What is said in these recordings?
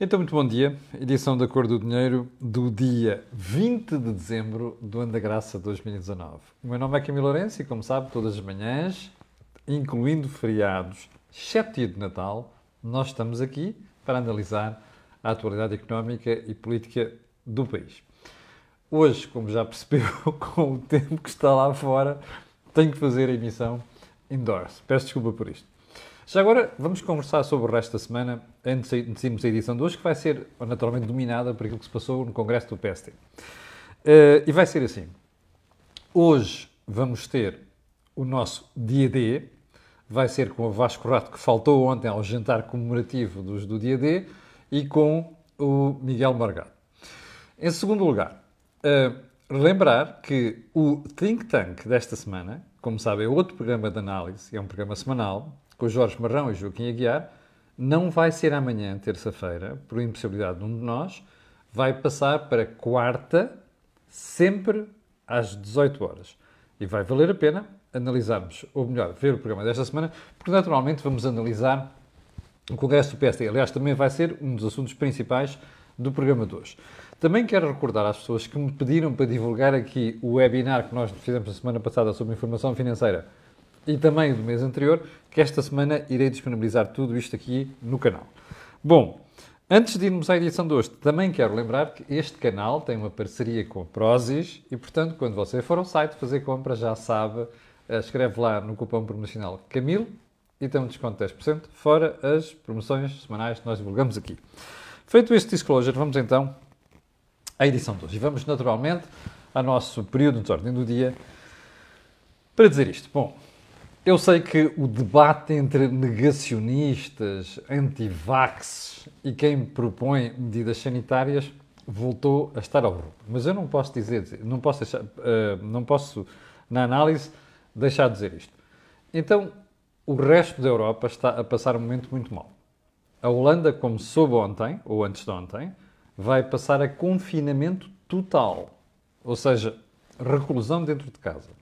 Então, muito bom dia. Edição da Cor do Dinheiro do dia 20 de dezembro do ano da graça 2019. O meu nome é Camilo Lourenço e, como sabe, todas as manhãs, incluindo feriados, exceto dia de Natal, nós estamos aqui para analisar a atualidade económica e política do país. Hoje, como já percebeu, com o tempo que está lá fora, tenho que fazer a emissão indoors. Peço desculpa por isto. Já agora vamos conversar sobre o resto da semana, antes de irmos a edição de hoje, que vai ser naturalmente dominada por aquilo que se passou no Congresso do PST. Uh, eh, e vai ser assim. Hoje vamos ter o nosso dia D, vai ser com o Vasco Rato, que faltou ontem ao jantar comemorativo dos, do dia D, e com o Miguel Morgado. Em segundo lugar, uh, lembrar que o Think Tank desta semana, como sabem, é outro programa de análise, é um programa semanal, com Jorge Marrão e Joaquim Aguiar, não vai ser amanhã, terça-feira, por impossibilidade de um de nós, vai passar para quarta, sempre às 18 horas. E vai valer a pena analisarmos, ou melhor, ver o programa desta semana, porque naturalmente vamos analisar o Congresso do PSD. Aliás, também vai ser um dos assuntos principais do programa de hoje. Também quero recordar às pessoas que me pediram para divulgar aqui o webinar que nós fizemos a semana passada sobre informação financeira e também do mês anterior, que esta semana irei disponibilizar tudo isto aqui no canal. Bom, antes de irmos à edição de hoje, também quero lembrar que este canal tem uma parceria com a Prozis e, portanto, quando você for ao site fazer compra, já sabe, eh, escreve lá no cupom promocional Camilo e tem um desconto de 10%, fora as promoções semanais que nós divulgamos aqui. Feito este disclosure, vamos então à edição de hoje. E vamos naturalmente ao nosso período de ordem do dia para dizer isto. Bom, eu sei que o debate entre negacionistas, anti-vax e quem propõe medidas sanitárias voltou a estar ao rubro. Mas eu não posso dizer, não posso, deixar, uh, não posso, na análise, deixar de dizer isto. Então, o resto da Europa está a passar um momento muito mau. A Holanda, como soube ontem, ou antes de ontem, vai passar a confinamento total. Ou seja, reclusão dentro de casa.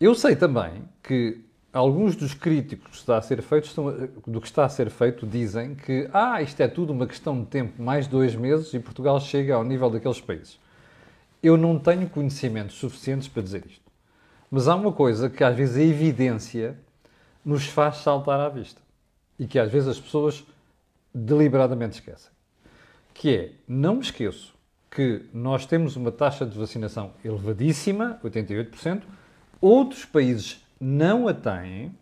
Eu sei também que alguns dos críticos que está a ser feito estão, do que está a ser feito dizem que ah, isto é tudo uma questão de tempo, mais dois meses e Portugal chega ao nível daqueles países. Eu não tenho conhecimentos suficientes para dizer isto. Mas há uma coisa que às vezes a evidência nos faz saltar à vista e que às vezes as pessoas deliberadamente esquecem. Que é, não me esqueço que nós temos uma taxa de vacinação elevadíssima, 88%, Outros países não a têm.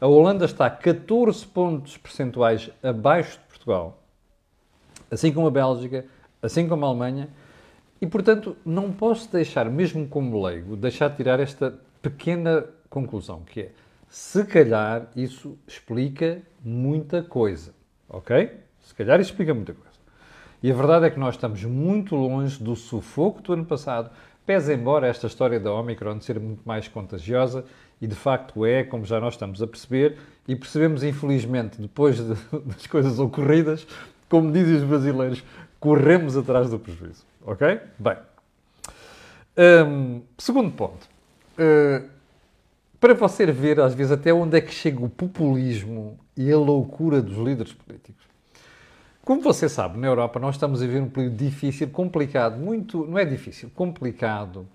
A Holanda está 14 pontos percentuais abaixo de Portugal, assim como a Bélgica, assim como a Alemanha. E, portanto, não posso deixar, mesmo como leigo, deixar de tirar esta pequena conclusão, que é, se calhar isso explica muita coisa, ok? Se calhar isso explica muita coisa. E a verdade é que nós estamos muito longe do sufoco do ano passado, Pese embora esta história da Omicron ser muito mais contagiosa, e de facto é, como já nós estamos a perceber, e percebemos infelizmente depois de, das coisas ocorridas, como dizem os brasileiros, corremos atrás do prejuízo. Ok? Bem. Um, segundo ponto. Uh, para você ver, às vezes, até onde é que chega o populismo e a loucura dos líderes políticos. Como você sabe, na Europa nós estamos a viver um período difícil, complicado, muito, não é difícil, complicado,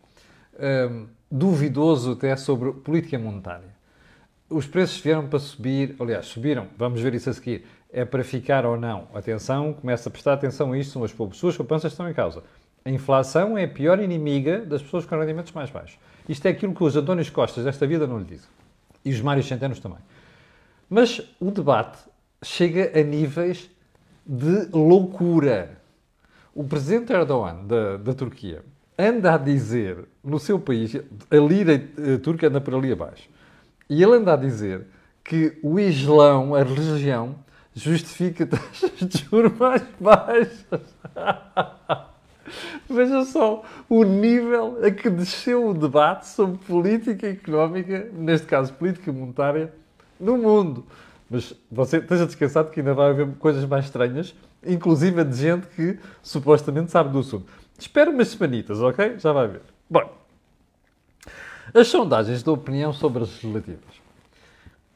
hum, duvidoso até sobre política monetária. Os preços vieram para subir, aliás, subiram, vamos ver isso a seguir. É para ficar ou não? Atenção, começa a prestar atenção a isto, são as suas poupanças estão em causa. A inflação é a pior inimiga das pessoas com rendimentos mais baixos. Isto é aquilo que os Antónios Costas desta vida não lhe dizem. E os Mários Centenos também. Mas o debate chega a níveis de loucura. O presidente Erdogan da, da Turquia anda a dizer no seu país, a lira turca anda por ali abaixo, e ele anda a dizer que o Islão, a religião, justifica taxas de juros mais baixas. Veja só o nível a que desceu o debate sobre política económica, neste caso política monetária, no mundo. Mas você esteja descansado que ainda vai haver coisas mais estranhas, inclusive de gente que supostamente sabe do assunto. Espera umas semanitas, ok? Já vai ver. Bom, as sondagens da opinião sobre as legislativas.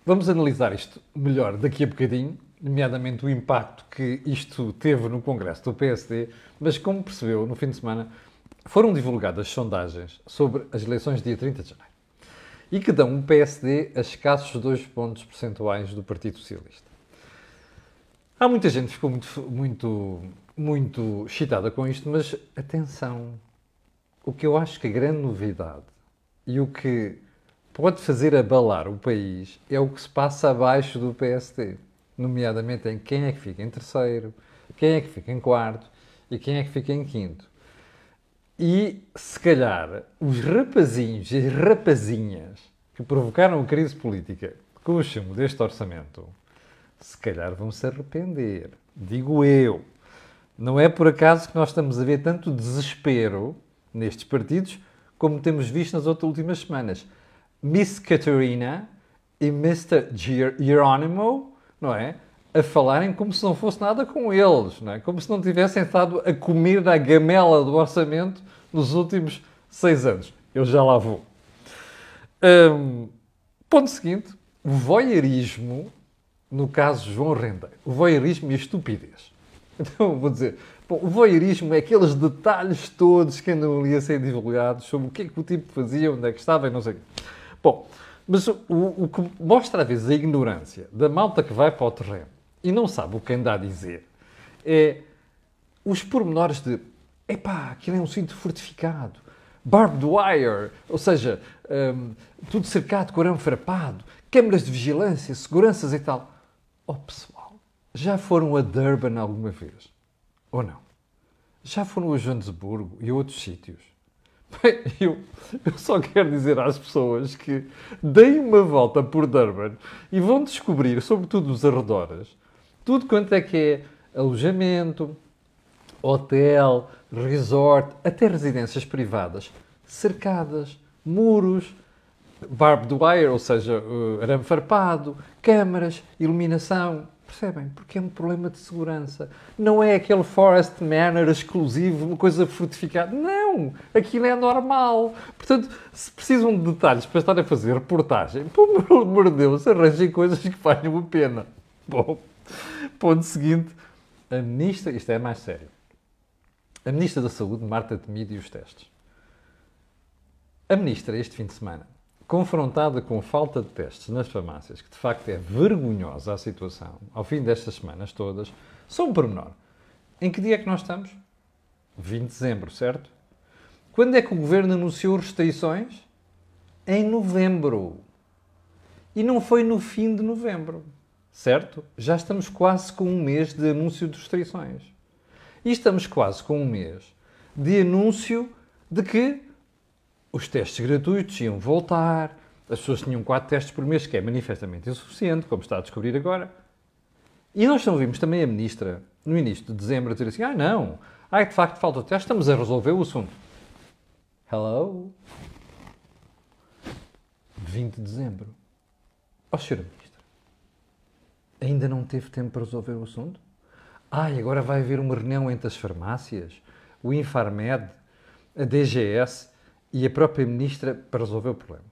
Vamos analisar isto melhor daqui a bocadinho, nomeadamente o impacto que isto teve no Congresso do PSD, mas como percebeu, no fim de semana foram divulgadas sondagens sobre as eleições dia 30 de janeiro e que dão um PSD a escassos 2 pontos percentuais do Partido Socialista. Há muita gente que ficou muito, muito, muito excitada com isto, mas atenção, o que eu acho que a grande novidade e o que pode fazer abalar o país é o que se passa abaixo do PSD, nomeadamente em quem é que fica em terceiro, quem é que fica em quarto e quem é que fica em quinto. E se calhar os rapazinhos e rapazinhas que provocaram a crise política com o chumbo deste orçamento, se calhar vão se arrepender. Digo eu. Não é por acaso que nós estamos a ver tanto desespero nestes partidos como temos visto nas outras últimas semanas. Miss Catarina e Mr. Geronimo, não é? A falarem como se não fosse nada com eles, não é? Como se não tivessem estado a comer na gamela do orçamento nos últimos seis anos. Eu já lá vou. Um, ponto seguinte: o voyeurismo, no caso João Rendeiro, o voyeurismo e a estupidez. Então, vou dizer, bom, o voyeurismo é aqueles detalhes todos que andam ali a ser divulgados sobre o que é que o tipo fazia, onde é que estava e não sei o quê. Bom, mas o, o, que mostra às vezes a ignorância da malta que vai para o terreno e não sabe o que anda a dizer é os pormenores de epá, aquilo é um cinto fortificado, barbed wire, ou seja, um, tudo cercado com arame farpado, câmaras de vigilância, seguranças e tal. Oh pessoal, já foram a Durban alguma vez? Ou não? Já foram a Joanesburgo e a outros sítios? Bem, eu, eu só quero dizer às pessoas que deem uma volta por Durban e vão descobrir, sobretudo os arredores, tudo quanto é que é alojamento, hotel, resort, até residências privadas, cercadas, muros, barbed wire, ou seja, uh, arame farpado, câmaras, iluminação. Percebem? Porque é um problema de segurança. Não é aquele Forest Manor exclusivo, uma coisa fortificada. Não! Aquilo é normal. Portanto, se precisam de detalhes para estar a fazer reportagem, por amor de Deus, arranjem coisas que valham a pena. Bom, ponto seguinte. A ministra, isto é mais sério. A ministra da Saúde, Marta Temido, e os testes. A ministra, este fim de semana, confrontada com falta de testes nas farmácias, que de facto é vergonhosa a situação, ao fim destas semanas todas, só um pormenor. Em que dia é que nós estamos? 20 de dezembro, certo? Quando é que o governo anunciou restrições? Em novembro. E não foi no fim de novembro, certo? Já estamos quase com um mês de anúncio de restrições. E estamos quase com um mês de anúncio de que os testes gratuitos iam voltar, as pessoas tinham 4 testes por mês, que é manifestamente insuficiente, como está a descobrir agora. E nós não vimos também a ministra, no início de dezembro, dizer assim: ah, não, ah, de facto falta teste, estamos a resolver o assunto. Hello? 20 de dezembro. Ó, oh. Ainda não teve tempo para resolver o assunto? Ah, e agora vai haver uma reunião entre as farmácias, o Infarmed, a DGS e a própria ministra para resolver o problema.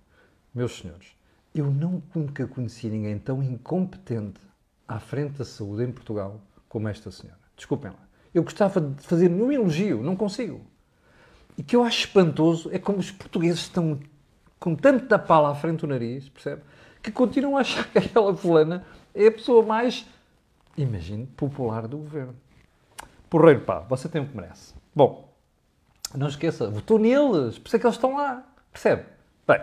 Meus senhores, eu não nunca conheci ninguém tão incompetente à frente da saúde em Portugal como esta senhora. Desculpem lá. Eu gostava de fazer um elogio, não consigo. E que eu acho espantoso é como os portugueses estão com tanto da pala à frente do nariz, percebe? Que continuam a achar que aquela fulana é a pessoa mais, imagine, popular do governo. Porreiro, pá, você tem o que merece. Bom, não esqueça, votou neles, por isso é que eles estão lá. Percebe? Bem,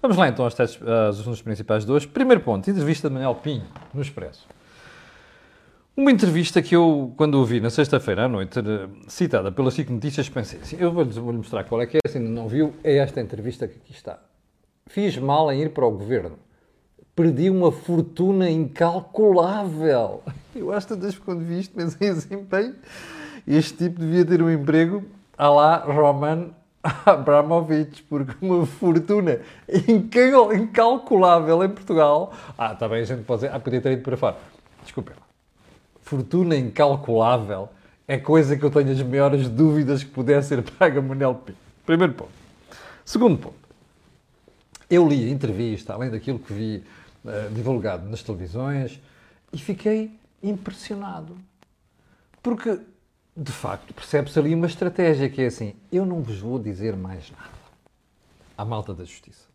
vamos lá então aos, testes, assuntos principais de hoje. Primeiro ponto, entrevista de Manuel Pinho, no Expresso. Uma entrevista que eu, quando ouvi na sexta-feira à noite, citada pelas SIC Notícias, pensei assim, eu vou-lhe vou mostrar qual é que é, se ainda não viu, é esta entrevista que aqui está. Fiz mal em ir para o governo. Perdi uma fortuna incalculável. Eu acho que quando vi isto pensei assim, bem, este tipo devia ter um emprego a lá Roman Abramovich, porque uma fortuna incalculável em Portugal. Ah, está bem, a gente pode dizer, ah, podia ter ido para fora. Desculpem. Fortuna incalculável é coisa que eu tenho as maiores dúvidas que puder ser paga Manel Pinto. Primeiro ponto. Segundo ponto. Eu li a entrevista, além daquilo que vi uh, divulgado nas televisões, e fiquei impressionado. Porque, de facto, percebe-se ali uma estratégia que é assim: eu não vos vou dizer mais nada à malta da justiça.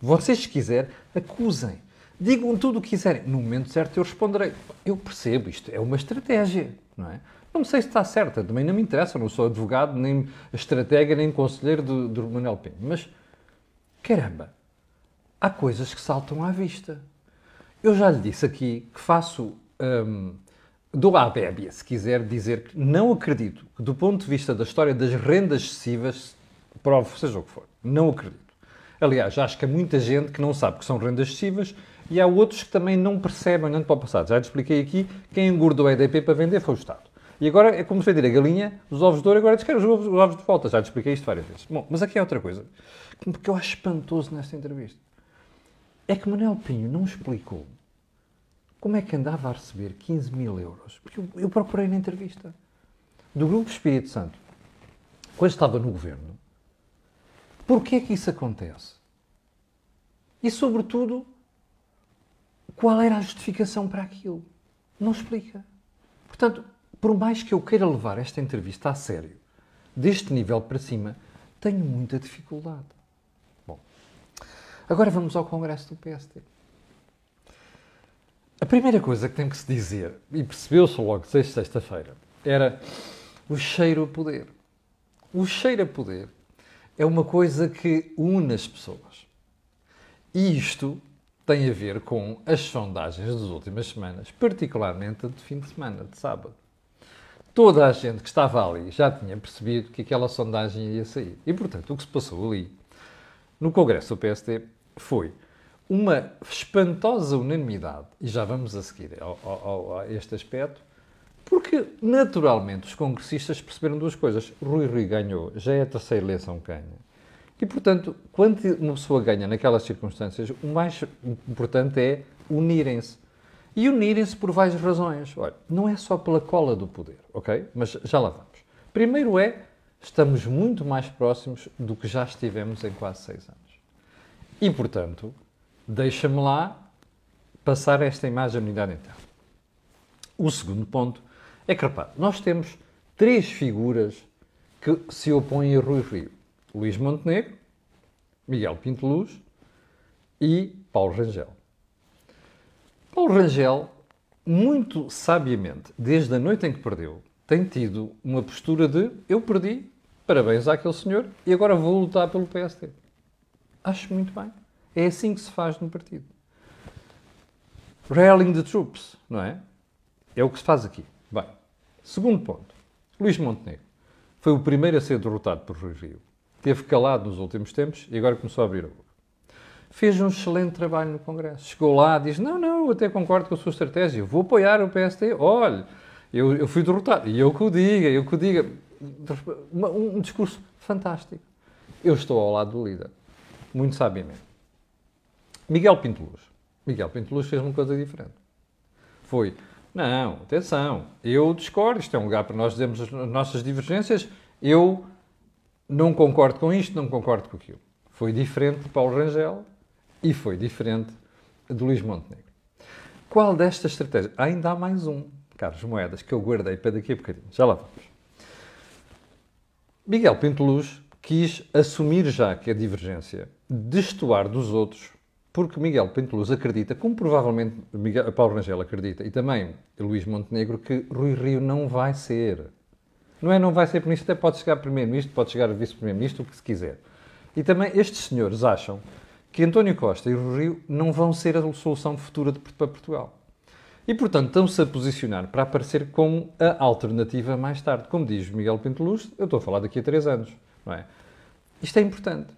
Vocês, se quiserem, acusem. Digam tudo o que quiserem. No momento certo eu responderei. Eu percebo, isto é uma estratégia, não é? Não sei se está certa, também não me interessa, não sou advogado, nem estratega, nem conselheiro do, do Manuel Pinho. Mas, caramba, há coisas que saltam à vista. Eu já lhe disse aqui que faço. Hum, dou à bébia, se quiser dizer que não acredito que, do ponto de vista da história das rendas excessivas, prove seja o que for. Não acredito. Aliás, acho que há muita gente que não sabe que são rendas excessivas e há outros que também não percebem olhando para o passado. Já te expliquei aqui, quem engordou a EDP para vender foi o Estado. E agora é como se vender a galinha, os ovos de ouro, agora diz que os ovos, os ovos de volta. Já te expliquei isto várias vezes. Bom, mas aqui é outra coisa que eu acho espantoso nesta entrevista. É que Manuel Pinho não explicou como é que andava a receber 15 mil euros. Porque eu, eu procurei na entrevista. Do Grupo Espírito Santo, quando estava no governo, Porquê que isso acontece? E, sobretudo, qual era a justificação para aquilo? Não explica. Portanto, por mais que eu queira levar esta entrevista a sério, deste nível para cima, tenho muita dificuldade. Agora vamos ao Congresso do PSD. A primeira coisa que tem que se dizer, e percebeu-se logo sexta-feira, era o cheiro a poder. O cheiro a poder é uma coisa que une as pessoas. E isto tem a ver com as sondagens das últimas semanas, particularmente a de fim de semana, de sábado. Toda a gente que estava ali já tinha percebido que aquela sondagem ia sair. E, portanto, o que se passou ali, no Congresso do PSD, foi uma espantosa unanimidade, e já vamos a seguir ao, ao, a este aspecto, porque, naturalmente, os congressistas perceberam duas coisas. Rui Rui ganhou, já é a terceira eleição que ganha. E, portanto, quando uma pessoa ganha naquelas circunstâncias, o mais importante é unirem-se. E unirem-se por várias razões. Olha, não é só pela cola do poder, ok? Mas já lá vamos. Primeiro é, estamos muito mais próximos do que já estivemos em quase seis anos. E, portanto, deixa-me lá passar esta imagem da unidade interna. O segundo ponto é que, repare, nós temos três figuras que se opõem a Rui Rio. Luís Montenegro, Miguel Pinto Luz e Paulo Rangel. Paulo Rangel, muito sabiamente, desde a noite em que perdeu, tem tido uma postura de eu perdi, parabéns àquele senhor e agora vou lutar pelo PSD. Acho muito bem. É assim que se faz no partido. Rallying the troops, não é? É o que se faz aqui. Bem, segundo ponto. Luís Montenegro foi o primeiro a ser derrotado por Rui Rio. Teve calado nos últimos tempos e agora começou a abrir a boca. Fez um excelente trabalho no Congresso. Chegou lá, diz: Não, não, eu até concordo com a sua estratégia, vou apoiar o PST. Olha, eu, eu fui derrotado. E eu que o diga, eu que o diga. Um, discurso fantástico. Eu estou ao lado do líder. Muito sabiamente. Miguel Pinto Luz. Miguel Pinto Luz fez uma coisa diferente. Foi não, atenção, eu discordo, isto é um lugar para nós dizermos as nossas divergências, eu não concordo com isto, não concordo com aquilo. Foi diferente de Paulo Rangel e foi diferente de Luís Montenegro. Qual destas estratégias? Ainda há mais um, Carlos Moedas, que eu guardei para daqui a bocadinho. Já lá vamos. Miguel Pinto Luz quis assumir já que a divergência destoar dos outros porque Miguel Luz acredita, como provavelmente Miguel, Paulo Rangel acredita, e também Luís Montenegro, que Rui Rio não vai ser. Não é não vai ser ministro, até pode chegar primeiro-ministro, pode chegar vice-primeiro-ministro, o que se quiser. E também estes senhores acham que António Costa e Rui Rio não vão ser a solução futura de, para Portugal. E, portanto, estão-se a posicionar para aparecer como a alternativa mais tarde. Como diz Miguel Pinto Luz, eu estou a falar daqui a três anos. Não é? Isto é importante.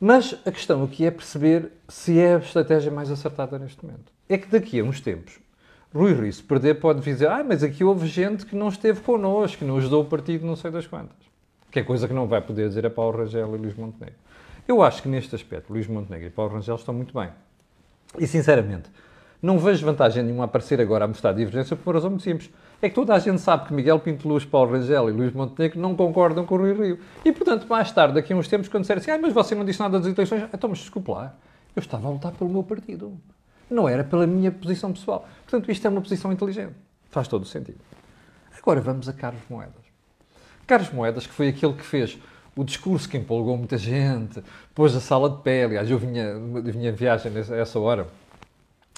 Mas a questão aqui é perceber se é a estratégia mais acertada neste momento. É que daqui a uns tempos, Rui Rio, se perder, pode dizer ah, mas aqui houve gente que não esteve connosco, que não ajudou o partido não sei das quantas. Que é coisa que não vai poder dizer a Paulo Rangel e Luís Montenegro. Eu acho que neste aspecto, Luís Montenegro e Paulo Rangel estão muito bem. E, sinceramente, não vejo vantagem nenhuma a aparecer agora a mostrar divergência por uma razão muito simples é que toda a gente sabe que Miguel Pinto Luz, Paulo Rangel e Luís Montenegro não concordam com o Rui Rio. E, portanto, mais tarde, daqui a uns tempos, quando disserem assim, ah, mas você não disse nada das eleições, então, mas desculpe lá, eu estava a lutar pelo meu partido. Não era pela minha posição pessoal. Portanto, isto é uma posição inteligente. Faz todo o sentido. Agora vamos a Carlos Moedas. Carlos Moedas, que foi aquele que fez o discurso que empolgou muita gente, pôs a sala de pé. Aliás, eu vinha, vinha em viagem a essa hora,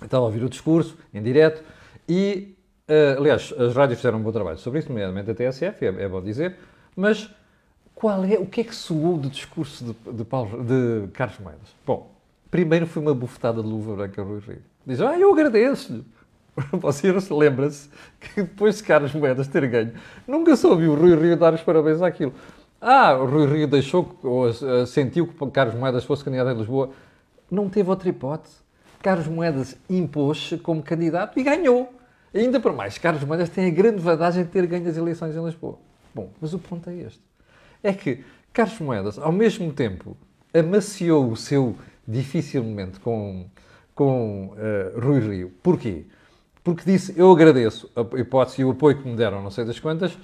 estava a ouvir o discurso em direto e, uh, aliás, as rádios fizeram um bom trabalho sobre isso, nomeadamente a TSF, é, é bom dizer, mas qual é, o que é que soou do discurso de, de, Paulo, de Carlos Moedas? Bom, primeiro foi uma bufetada de luva branca Rui Rio. Diz, ah, eu agradeço-lhe. Você lembra-se que depois de Carlos Moedas ter ganho, nunca soube o Rui Rio dar os parabéns àquilo. Ah, o Rui Rio deixou, ou uh, sentiu que Carlos Moedas fosse candidato em Lisboa. Não teve outra hipótese. Carlos Moedas impôs-se como candidato e ganhou. E ainda por mais, Carlos Moedas tem a grande vantagem de ter ganho as eleições em Lisboa. Bom, mas o ponto é este. É que Carlos Moedas, ao mesmo tempo, amaciou o seu difícil momento com, com uh, Rui Rio. Porquê? Porque disse, eu agradeço a hipótese e o apoio que me deram, não sei das quantas,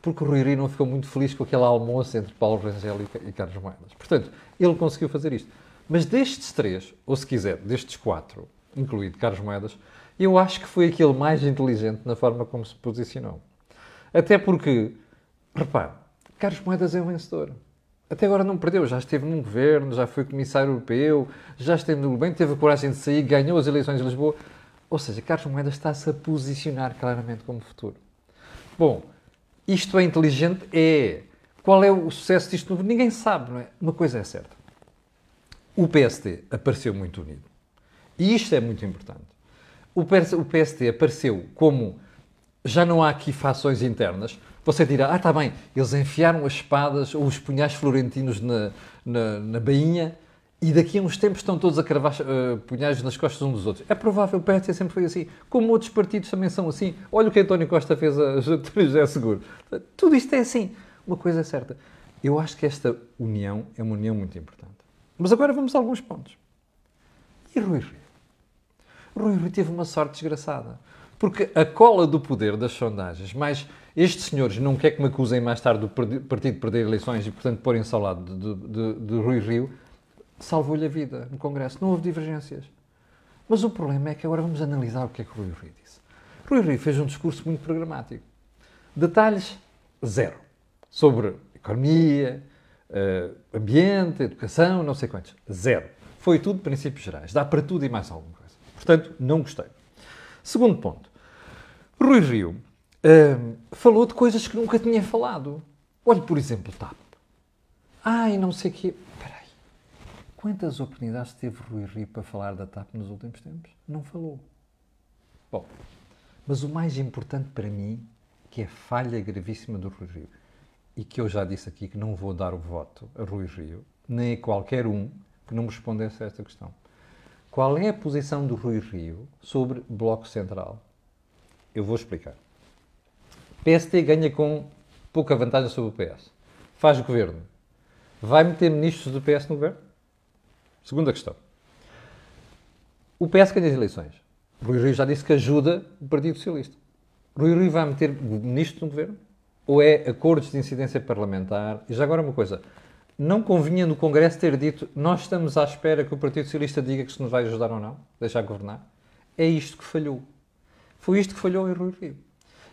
porque o Rui Rio não ficou muito feliz com aquele almoço entre Paulo Rangel e Carlos Moedas. Portanto, ele conseguiu fazer isto. Mas destes três, ou se quiser, destes quatro, incluído Carlos Moedas, eu acho que foi aquele mais inteligente na forma como se posicionou. Até porque, repare, Carlos Moedas é um vencedor. Até agora não perdeu, já esteve num governo, já foi comissário europeu, já esteve no governo, teve a coragem de sair, ganhou as eleições de Lisboa. Ou seja, Carlos Moedas está-se a posicionar claramente como futuro. Bom, isto é inteligente? É. Qual é o sucesso disto? Ninguém sabe, não é? Uma coisa é certa. O PSD apareceu muito unido. E isto é muito importante. O PSD apareceu como já não há aqui fações internas. Você dirá, ah, está bem, eles enfiaram as espadas ou os punhais florentinos na, na, na bainha e daqui a uns tempos estão todos a cravar uh, punhais nas costas uns dos outros. É provável, o PSD sempre foi assim. Como outros partidos também são assim. Olha o que António Costa fez a José Seguro. Tudo isto é assim. Uma coisa é certa. Eu acho que esta união é uma união muito importante. Mas agora vamos a alguns pontos. E Rui Rio? Rui Rio teve uma sorte desgraçada. Porque a cola do poder das sondagens, mais estes senhores não quer que me acusem mais tarde do partido perder eleições e, portanto, porem-se ao lado de, de, de Rui Rio, salvou-lhe a vida no Congresso. Não houve divergências. Mas o problema é que agora vamos analisar o que é que Rui Rio disse. Rui Rio fez um discurso muito programático. Detalhes, zero. Sobre economia, uh, ambiente, educação, não sei quantos. Zero. Foi tudo princípios gerais. Dá para tudo e mais alguma coisa. Portanto, não gostei. Segundo ponto. Rui Rio uh, falou de coisas que nunca tinha falado. Olhe, por exemplo, TAP. Ai, não sei o quê. Quantas oportunidades teve Rui Rio para falar da TAP nos últimos tempos? Não falou. Bom, mas o mais importante para mim, que é a falha gravíssima do Rui Rio, e que eu já disse aqui que não vou dar o voto a Rui Rio, nem a qualquer um que não me respondesse a esta questão. Qual é a posição do Rui Rio sobre Bloco Central? Eu vou explicar. PST ganha com pouca vantagem sobre o PS. Faz governo. Vai meter ministros do PS no governo? Segunda questão. O PS ganha as eleições. Rui Rio já disse que ajuda o Partido Socialista. Rui Rio vai meter ministro no governo? Ou é acordos de incidência parlamentar? E já agora uma coisa. Não convinha no Congresso ter dito nós estamos à espera que o Partido Socialista diga que se nos vai ajudar ou não, deixar governar? É isto que falhou. Foi isto que falhou em Rui Rio.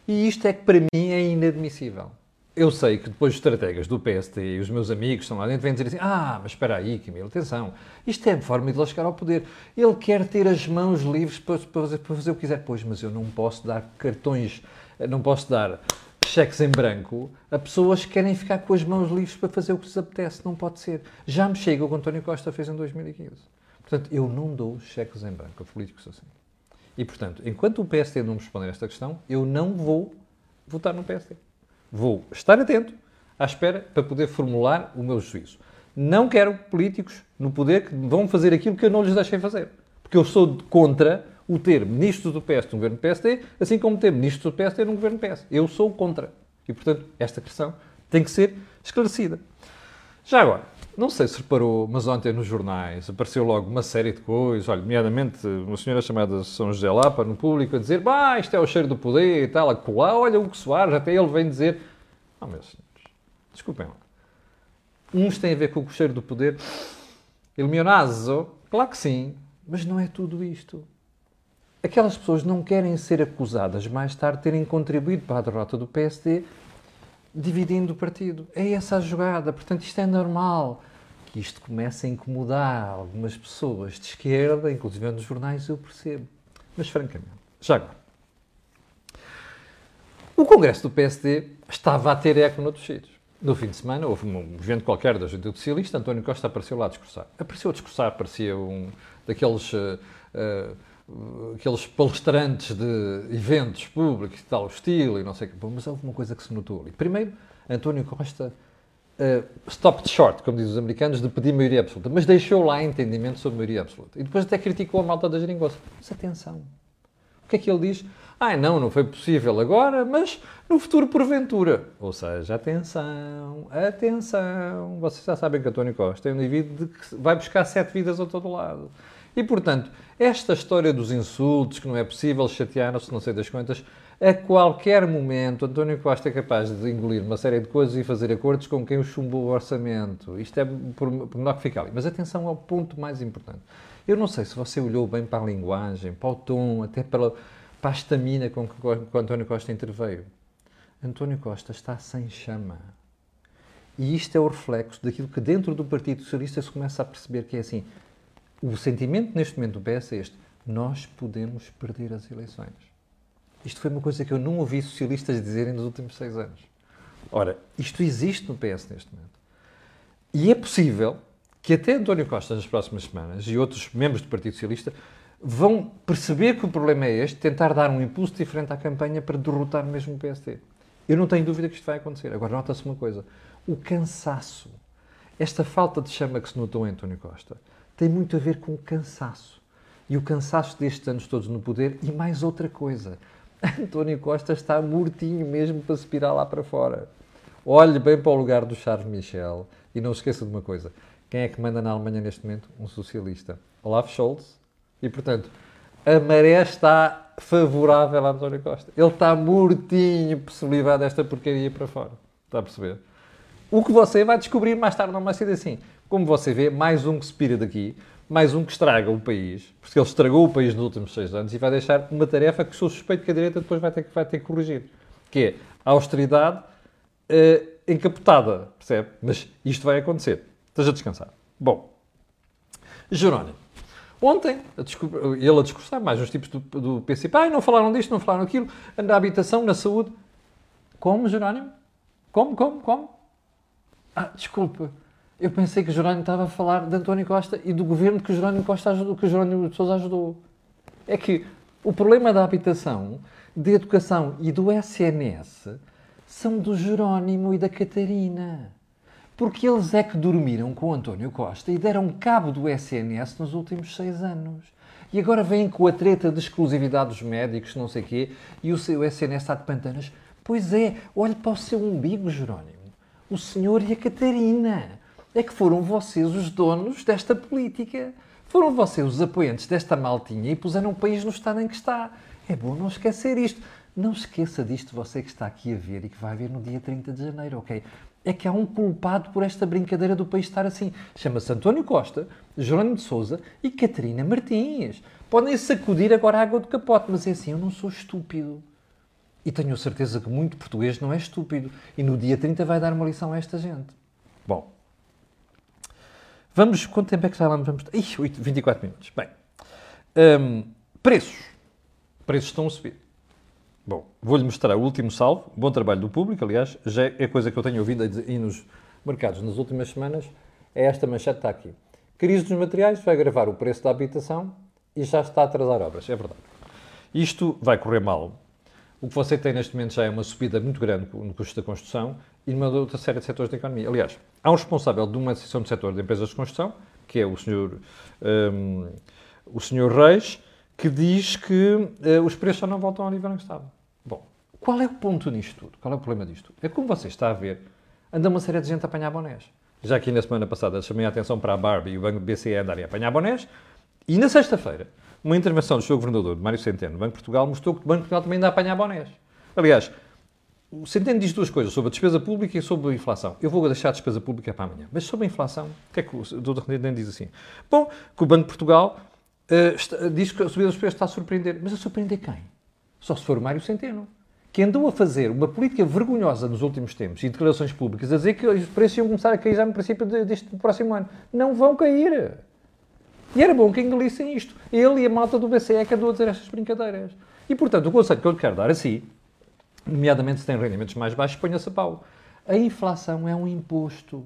E isto é que para mim é inadmissível eu sei que depois os estrategas do PST e os meus amigos estão lá dentro vêm dizer assim: ah, mas espera aí, Camilo, atenção, isto é forma de ele chegar ao poder. Ele quer ter as mãos livres para, para, fazer, para fazer o que quiser. Pois, mas eu não posso dar cartões, não posso dar cheques em branco a pessoas que querem ficar com as mãos livres para fazer o que lhes apetece. Não pode ser. Já me chega o que António Costa fez em 2015. Portanto, eu não dou cheques em branco a políticos assim. E, portanto, enquanto o PST não me responder a esta questão, eu não vou votar no PST vou estar atento à espera para poder formular o meu juízo. Não quero políticos no poder que vão fazer aquilo que eu não lhes deixei fazer. Porque eu sou contra o ter ministros do PS no governo PSD, assim como ter ministros do PSD no governo PS. Eu sou contra. E, portanto, esta questão tem que ser esclarecida. Já agora, não sei se reparou, mas ontem nos jornais apareceu logo uma série de coisas, olha, nomeadamente uma senhora chamada São José Lapa no público a dizer bah, isto é o cheiro do poder e tal, a colar, olha o que Soares, até ele vem dizer. Não, meus senhores, desculpem lá. Uns têm a ver com o cheiro do poder. Il claro que sim, mas não é tudo isto. Aquelas pessoas não querem ser acusadas mais tarde de terem contribuído para a derrota do PSD dividindo o partido. É essa a jogada. Portanto, isto é normal. Que isto comece a incomodar algumas pessoas de esquerda, inclusive nos jornais, eu percebo. Mas, francamente, já agora. O Congresso do PSD estava a ter eco noutros sítios. No fim de semana, houve um evento qualquer da Juventude Socialista, António Costa apareceu lá a discursar. Apareceu a discursar, parecia um daqueles... Uh, uh, aqueles palestrantes de eventos públicos e tal estilo e não sei o que, mas houve uma coisa que se notou ali. Primeiro, António Costa uh, stopped short, como dizem os americanos, de pedir maioria absoluta, mas deixou lá entendimento sobre maioria absoluta. E depois até criticou a malta da geringonça. Mas atenção, o que é que ele diz? Ah, não, não foi possível agora, mas no futuro porventura. Ou seja, atenção, atenção. Vocês já sabem que António Costa é um indivíduo que vai buscar sete vidas a todo lado. E, portanto, esta história dos insultos, que não é possível chatear-se, não sei das quantas, a qualquer momento António Costa é capaz de engolir uma série de coisas e fazer acordos com quem o chumbou o orçamento. Isto é por, por menor que fica ali. Mas atenção ao ponto mais importante. Eu não sei se você olhou bem para a linguagem, para o tom, até para, para a estamina com que o António Costa interveio. António Costa está sem chama. E isto é o reflexo daquilo que dentro do Partido Socialista se começa a perceber que é assim, o sentimento neste momento do PS é este: nós podemos perder as eleições. Isto foi uma coisa que eu não ouvi socialistas dizerem nos últimos seis anos. Ora, isto existe no PS neste momento. E é possível que até António Costa, nas próximas semanas, e outros membros do Partido Socialista, vão perceber que o problema é este, tentar dar um impulso diferente à campanha para derrotar mesmo o PSD. Eu não tenho dúvida que isto vai acontecer. Agora, nota-se uma coisa: o cansaço, esta falta de chama que se notou em António Costa, tem muito a ver com o cansaço. E o cansaço destes anos todos no poder e mais outra coisa. António Costa está mortinho mesmo para se pirar lá para fora. Olhe bem para o lugar do Charles Michel e não se esqueça de uma coisa. Quem é que manda na Alemanha neste momento? Um socialista. Olaf Scholz. E, portanto, a maré está favorável a António Costa. Ele está mortinho por se livrar desta porcaria para fora. Está a perceber? O que você vai descobrir mais tarde não vai ser assim. Como você vê, mais um que se pira daqui, mais um que estraga o país, porque ele estragou o país nos últimos seis anos e vai deixar uma tarefa que sou suspeito que a direita depois vai ter, vai ter que corrigir, que é a austeridade uh, encapotada, percebe? Mas isto vai acontecer. Esteja descansado. Bom, Jerónimo. Ontem, ele a discursar, mais uns tipos do, do PCP, ah, não falaram disto, não falaram aquilo, na habitação, na saúde. Como, Jerónimo? Como, como, como? Ah, desculpa. Eu pensei que Jerónimo estava a falar de António Costa e do governo que o Jerónimo Costa ajudou, que Jerónimo de Sousa ajudou. É que o problema da habitação, da educação e do SNS são do Jerónimo e da Catarina. Porque eles é que dormiram com António Costa e deram cabo do SNS nos últimos seis anos. E agora vêm com a treta de exclusividade dos médicos, não sei o quê, e o seu SNS está de pantanas. Pois é, olhe para o seu umbigo, Jerónimo. O senhor e a Catarina é que foram vocês os donos desta política. Foram vocês os apoiantes desta maltinha e puseram o país no estado em que está. É bom não esquecer isto. Não esqueça disto, você que está aqui a ver e que vai ver no dia 30 de janeiro, ok? É que há um culpado por esta brincadeira do país estar assim. Chama-se António Costa, Jerónimo de Souza e Catarina Martins. Podem sacudir agora a água do capote, mas é assim, eu não sou estúpido. E tenho certeza que muito português não é estúpido. E no dia 30 vai dar uma lição a esta gente. Bom, Vamos, quanto tempo é que já lá vamos? Ih, 8, 24 minutos. Bem, um, preços. Preços estão a subir. Bom, vou-lhe mostrar o último salvo. Bom trabalho do público, aliás, já é coisa que eu tenho ouvido aí nos mercados nas últimas semanas. É esta manchete que está aqui. Crise dos materiais vai agravar o preço da habitação e já está a atrasar obras. É verdade. Isto vai correr mal. O que você tem neste momento já é uma subida muito grande no custo da construção e numa outra série de setores da economia. Aliás, há um responsável de uma associação do setor de empresas de construção, que é o senhor, um, o senhor Reis, que diz que uh, os preços já não voltam ao nível em que estavam. Bom, qual é o ponto nisto tudo? Qual é o problema disto? É como você está a ver, anda uma série de gente a apanhar bonés. Já que na semana passada chamei a atenção para a Barbie e o Banco BCE andarem a apanhar bonés, e na sexta-feira, uma intervenção do seu governador, Mário Centeno, do Banco de Portugal, mostrou que o Banco de Portugal também anda a apanhar bonés. Aliás, o Centeno diz duas coisas, sobre a despesa pública e sobre a inflação. Eu vou deixar a despesa pública para amanhã. Mas sobre a inflação, o que é que o Dr. Centeno diz assim? Bom, que o Banco de Portugal Uh, está, diz que a subida dos preços está a surpreender. Mas a surpreender quem? Só se for Mário Centeno. Que andou a fazer uma política vergonhosa nos últimos tempos e declarações públicas a dizer que os preços iam começar a cair já no princípio deste próximo ano. Não vão cair. E era bom que engolissem isto. Ele e a malta do BCE que andou a dizer estas brincadeiras. E, portanto, o conselho que eu lhe quero dar a si, nomeadamente se tem rendimentos mais baixos, ponha-se a pau. A inflação é um imposto.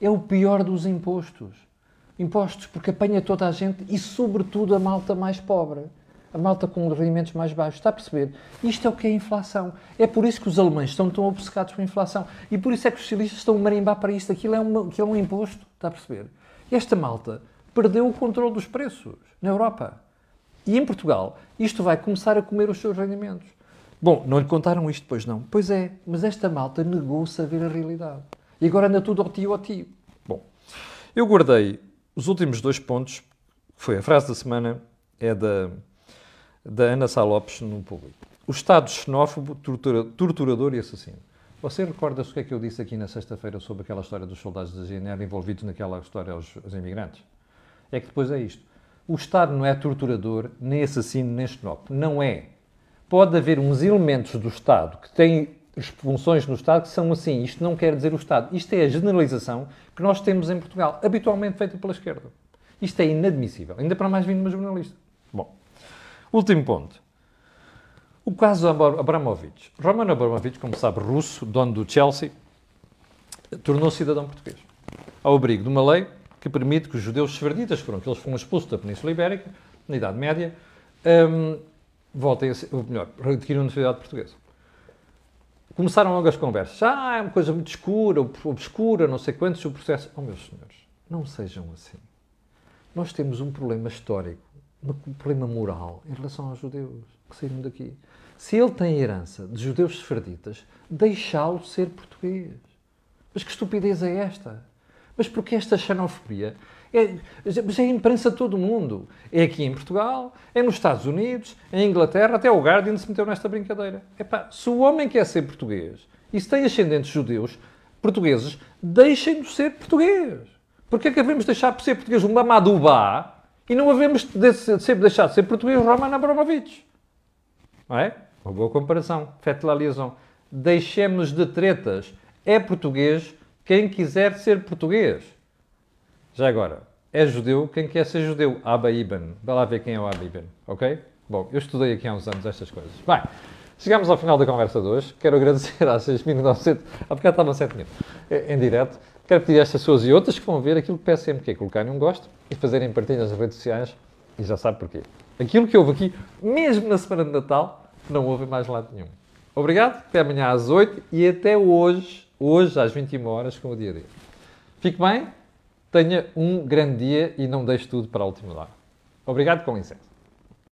É o pior dos impostos. Impostos porque apanha toda a gente e, sobretudo, a malta mais pobre. A malta com rendimentos mais baixos. Está a perceber? Isto é o que é a inflação. É por isso que os alemães estão tão obcecados com a inflação. E por isso é que os socialistas estão a marimbar para isto. Aquilo é, uma, aquilo é um imposto. Está a perceber? Esta malta perdeu o controle dos preços na Europa. E em Portugal, isto vai começar a comer os seus rendimentos. Bom, não lhe contaram isto, pois não? Pois é, mas esta malta negou-se a ver a realidade. E agora anda tudo ao tio ao tio. Bom, eu guardei os últimos dois pontos, foi a frase da semana, é da, da Ana Sá Lopes no público. O Estado xenófobo, tortura, torturador e assassino. Você recorda-se o que é que eu disse aqui na sexta-feira sobre aquela história dos soldados da GNR envolvidos naquela história aos, aos imigrantes? É que depois é isto. O Estado não é torturador, nem assassino, nem xenófobo. Não é. Pode haver uns elementos do Estado que têm funções no Estado que são assim. Isto não quer dizer o Estado. Isto é a generalização que nós temos em Portugal, habitualmente feita pela esquerda. Isto é inadmissível. Ainda para mais vindo uma jornalista. Bom, último ponto. O caso Abramovich. Roman Abramovich, como sabe, russo, dono do Chelsea, tornou-se cidadão português. Ao abrigo de uma lei que permite que os judeus sefarditas, foram que foram expulsos da Península Ibérica, na Idade Média, um, voltem a ser, ou melhor, adquiriram a nacionalidade portuguesa. Começaram logo as conversas. Ah, é uma coisa muito escura, obscura, não sei quantos, o processo. Oh, meus senhores, não sejam assim. Nós temos um problema histórico, um problema moral em relação aos judeus que saíram daqui. Se ele tem herança de judeus sefarditas, deixá-lo ser português. Mas que estupidez é esta? Mas porquê esta xenofobia? É, mas é a imprensa de todo o mundo. É aqui em Portugal, é nos Estados Unidos, é em Inglaterra, até o Guardian se meteu nesta brincadeira. Epá, se o homem quer ser português e se tem ascendentes judeus, portugueses, deixem de ser português. Porquê é que devemos deixar de ser português um Mamadubá e não devemos de ser, deixar de ser português Roman Abramovich? Não é? Uma boa comparação. Fete la liaison. Deixemos de tretas. É português quem quiser ser português. Já agora, é judeu quem quer ser judeu. Abba Ibn. Vai lá ver quem é o Abba Ibn, ok? Bom, eu estudei aqui há uns anos estas coisas. Bem, chegamos ao final da conversa de hoje. Quero agradecer às 6 minutos, há bocado estavam 7 minutos, em direto. Quero pedir a estas pessoas e outras que vão ver aquilo que peço sempre, que é colocarem um gosto e fazerem partilhas nas redes sociais. E já sabe porquê. Aquilo que houve aqui, mesmo na semana de Natal, não houve mais lado nenhum. Obrigado, até amanhã às 8 e até hoje hoje às 21 horas com o dia D. Fique bem, tenha um grande dia e não deixe tudo para a última hora. Obrigado, com licença.